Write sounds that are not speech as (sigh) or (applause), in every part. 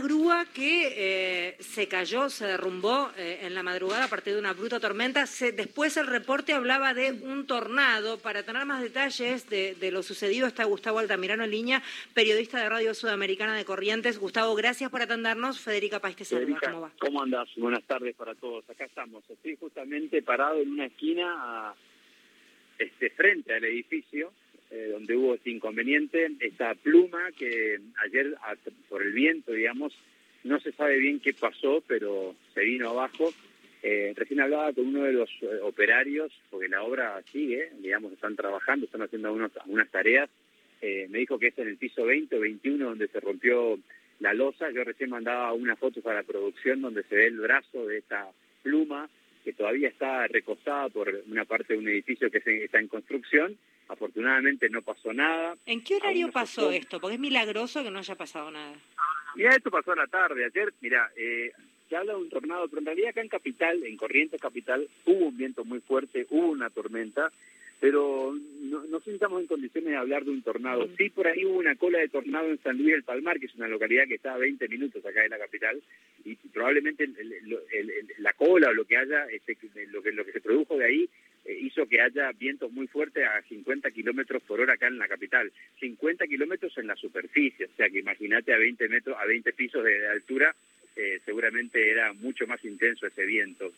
grúa que eh, se cayó, se derrumbó eh, en la madrugada a partir de una bruta tormenta. después el reporte hablaba de un tornado. Para tener más detalles de, lo sucedido está Gustavo Altamirano en línea, periodista de Radio Sudamericana de Corrientes. Gustavo, gracias por atendernos. Federica País Federica, ¿cómo va? ¿Cómo andás? Buenas tardes para todos. Acá estamos. Estoy justamente parado en una esquina este, frente al edificio eh, donde hubo este inconveniente, esta pluma que ayer por el viento, digamos, no se sabe bien qué pasó, pero se vino abajo. Eh, recién hablaba con uno de los eh, operarios, porque la obra sigue, digamos, están trabajando, están haciendo unos, algunas tareas. me dijo que es en el piso 20 o 21 donde se rompió la losa. Yo recién mandaba una foto para la producción donde se ve el brazo de esta pluma que todavía está recostada por una parte de un edificio que está en construcción Afortunadamente no pasó nada. ¿En qué horario pasó esto? Porque es milagroso que no haya pasado nada. Mira, esto pasó a la tarde. Ayer, mira, eh, se habla de un tornado, pero en realidad acá en Capital, en Corrientes Capital, hubo un viento muy fuerte, hubo una tormenta, pero no, no estamos en condiciones de hablar de un tornado. Sí, por ahí hubo una cola de tornado en San Luis del Palmar, que es una localidad que está a 20 minutos acá de la capital, y probablemente la cola o lo que haya, este, lo, que, lo que se produjo de ahí eh, hizo que haya vientos muy fuertes a 50 kilómetros por hora acá en la capital. 50 kilómetros en la superficie, o sea que imagínate a 20 metros, a 20 pisos de altura, eh, seguramente era mucho más intenso ese viento.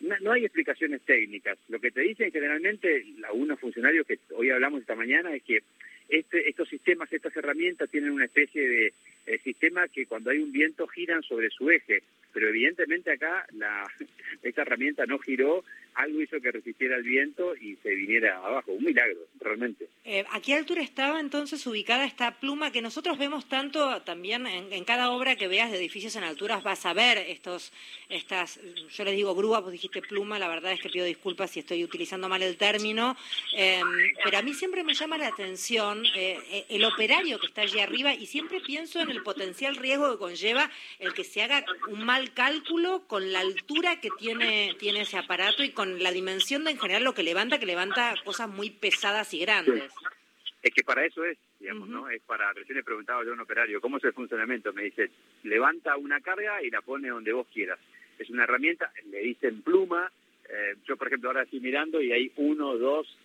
No, hay explicaciones técnicas. Lo que te dicen generalmente algunos funcionarios que hoy hablamos esta mañana es que este, estos sistemas, estas herramientas tienen una especie de eh, sistema que cuando hay un viento giran sobre su eje, pero evidentemente acá la, (laughs) esta herramienta no giró algo hizo que resistiera el viento y se viniera abajo. Un milagro, realmente. Eh, ¿A qué altura estaba entonces ubicada esta pluma que nosotros vemos tanto también en, cada obra que veas de edificios en alturas? Vas a ver estos, estas, yo les digo grúa, vos dijiste pluma, la verdad es que pido disculpas si estoy utilizando mal el término, em, pero a mí siempre me llama la atención eh, el operario que está allí arriba y siempre pienso en el potencial riesgo que conlleva el que se haga un mal cálculo con la altura que tiene, tiene ese aparato y con la dimensión de en general lo que levanta, que levanta cosas muy pesadas y grandes. Es que para eso es, digamos, ¿no? Es para, recién le preguntaba yo a un operario, ¿cómo es el funcionamiento? Me dice, levanta una carga y la pone donde vos quieras. Es una herramienta, le dicen pluma, eh, yo por ejemplo ahora estoy mirando y hay uno, dos,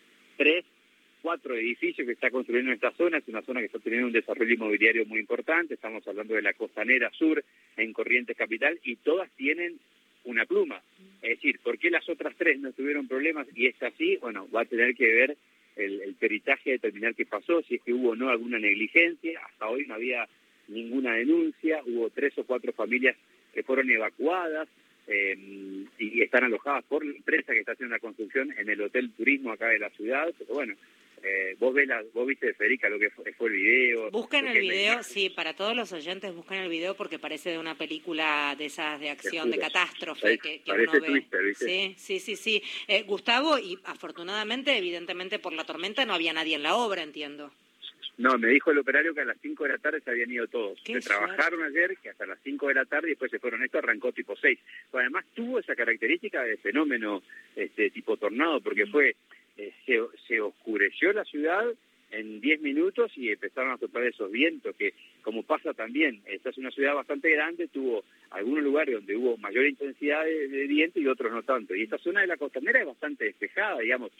cuatro edificios que está construyendo en esta zona, es una zona que está teniendo un desarrollo inmobiliario muy importante, estamos hablando de la costanera sur en Corrientes Capital y todas tienen una pluma. Es decir, ¿por qué las otras tres no tuvieron problemas y es así? Bueno, va a tener que ver el, peritaje determinar qué pasó, si es que hubo o no alguna negligencia. Hasta hoy no había ninguna denuncia, hubo tres o cuatro familias que fueron evacuadas eh, y están alojadas por la empresa que está haciendo la construcción en el Hotel Turismo acá de la ciudad, pero bueno, eh, vos, ves la, vos viste, Federica, lo que fue, el video. Busquen el video, sí, para todos los oyentes, busquen el video porque parece de una película de esas de acción, de catástrofe que, uno ve. Sí, sí, sí, sí. Eh, Gustavo, y afortunadamente, evidentemente por la tormenta no había nadie en la obra, entiendo. No, me dijo el operario que a las 5 de la tarde se habían ido todos. Se trabajaron ayer, que hasta las 5 de la tarde y después se fueron. Esto arrancó tipo 6. además tuvo esa característica de fenómeno este tipo tornado, porque mm. fue eh, se, se, oscureció la ciudad en 10 minutos y empezaron a soplar esos vientos que, como pasa también, esta es una ciudad bastante grande, tuvo algunos lugares donde hubo mayor intensidad de, de viento y otros no tanto. Y esta zona de la costanera es bastante despejada, digamos,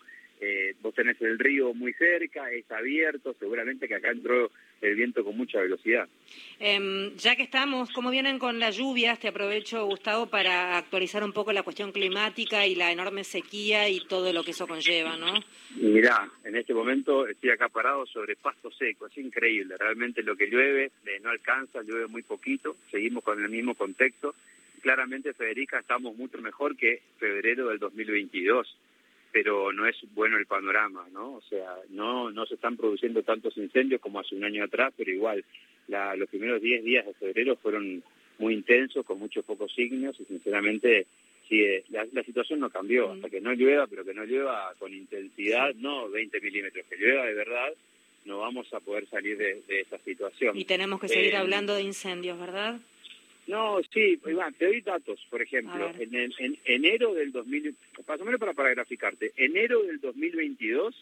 eh, vos tenés el río muy cerca, es abierto, seguramente que acá entró el viento con mucha velocidad. Em, ya que estamos, ¿cómo vienen con las lluvias? Te aprovecho, Gustavo, para actualizar un poco la cuestión climática y la enorme sequía y todo lo que eso conlleva, ¿no? Mirá, en este momento estoy acá parado sobre pasto seco, es increíble, realmente lo que llueve eh, no alcanza, llueve muy poquito, seguimos con el mismo contexto. Claramente, Federica, estamos mucho mejor que febrero del 2022 pero no es bueno el panorama, ¿no? O sea, no, no se están produciendo tantos incendios como hace un año atrás, pero igual, la, los primeros 10 días de febrero fueron muy intensos, con muchos pocos signos, y sinceramente, sí, eh, la, situación no cambió, hasta que no llueva, pero que no llueva con intensidad, no 20 milímetros, que llueva de verdad, no vamos a poder salir de, esa situación. Y tenemos que seguir eh, hablando de incendios, ¿verdad? No, sí, Iván, te doy datos, por ejemplo, en, enero del 2000, más o menos para, para graficarte, enero del 2022,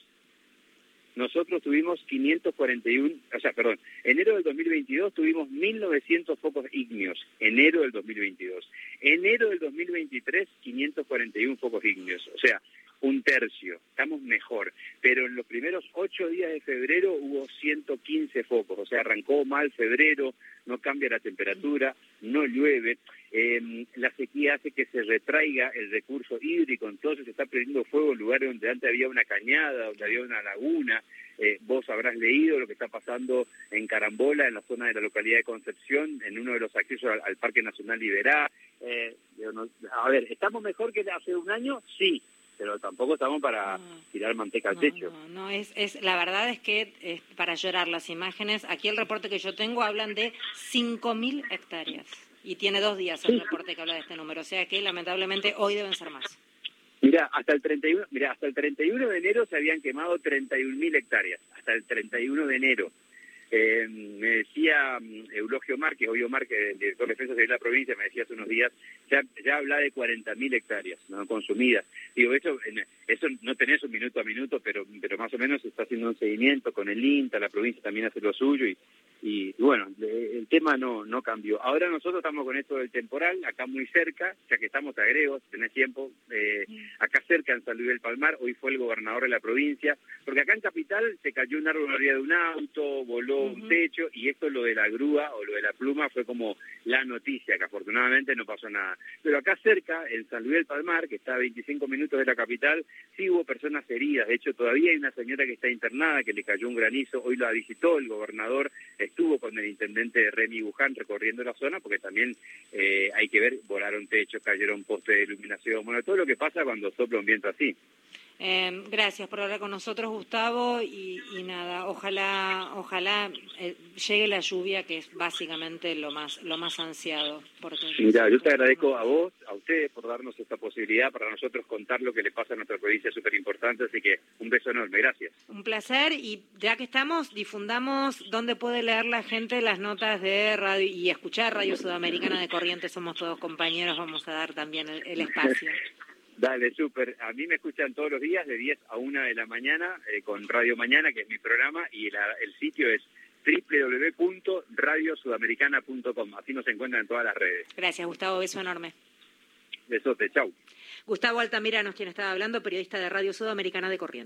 nosotros tuvimos 541, o sea, perdón, enero del 2022 tuvimos 1.900 focos ígneos, enero del 2022. Enero del 2023, 541 focos ígneos, o sea, un tercio, estamos mejor. Pero en los primeros ocho días de febrero hubo 115 focos, o sea, arrancó mal febrero, no cambia la temperatura, no llueve, eh, la sequía hace que se retraiga el recurso hídrico, entonces se está prendiendo fuego en lugares donde antes había una cañada, donde había una laguna. Eh, vos habrás leído lo que está pasando en Carambola, en la zona de la localidad de Concepción, en uno de los accesos al, Parque Nacional Liberá. Eh, a ver, ¿estamos mejor que hace un año? Sí, pero tampoco estamos para tirar manteca al techo. No, no, es, es, la verdad es que es para llorar las imágenes. Aquí el reporte que yo tengo hablan de 5.000 hectáreas y tiene dos días el reporte que habla de este número, o sea que lamentablemente hoy deben ser más. Mira, hasta el 31, mira, hasta el 31 de enero se habían quemado 31.000 hectáreas, hasta el 31 de enero. Eh, me decía mm, Eulogio Márquez, Obvio Márquez, director de defensa de la provincia, me decía hace unos días, ya, ya habla de 40.000 hectáreas consumidas. Digo, eso, eso no tenés un minuto a minuto, pero, más o menos está haciendo un seguimiento con el INTA, la provincia también hace lo suyo y, y bueno, el tema no, no cambió. Ahora nosotros estamos con esto del temporal, acá muy cerca, ya que estamos a Gregos, tenés tiempo, eh, acá cerca en San Luis del Palmar, hoy fue el gobernador de la provincia, porque acá en Capital se cayó un árbol de un auto, voló un techo, y esto lo de la grúa o lo de la pluma fue como la noticia, que afortunadamente no pasó nada. Pero acá cerca, en San Luis del Palmar, que está a 25 minutos de la capital, sí hubo personas heridas, de hecho todavía hay una señora que está internada, que le cayó un granizo, hoy la visitó el gobernador, estuvo con el intendente Remy Buján recorriendo la zona, porque también eh, hay que ver, volaron techos, cayeron postes de iluminación, bueno, todo lo que pasa cuando sopla un viento así. Eh, gracias por hablar con nosotros, Gustavo, y, nada, ojalá, ojalá eh, llegue la lluvia, que es básicamente lo más, lo más ansiado. Mira, yo te agradezco a vos, a ustedes por darnos esta posibilidad para nosotros contar lo que le pasa a nuestra provincia, súper importante, así que un beso enorme, gracias. Un placer, y ya que estamos, difundamos dónde puede leer la gente las notas de radio y escuchar Radio Sudamericana de Corrientes, somos todos compañeros, vamos a dar también el espacio. Dale, súper. A mí me escuchan todos los días de 10 a 1 de la mañana eh, con Radio Mañana, que es mi programa, y el sitio es www.radiosudamericana.com. Así nos encuentran en todas las redes. Gracias, Gustavo. Beso enorme. Besote, chau. Gustavo Altamirano, quien estaba hablando, periodista de Radio Sudamericana de Corrientes.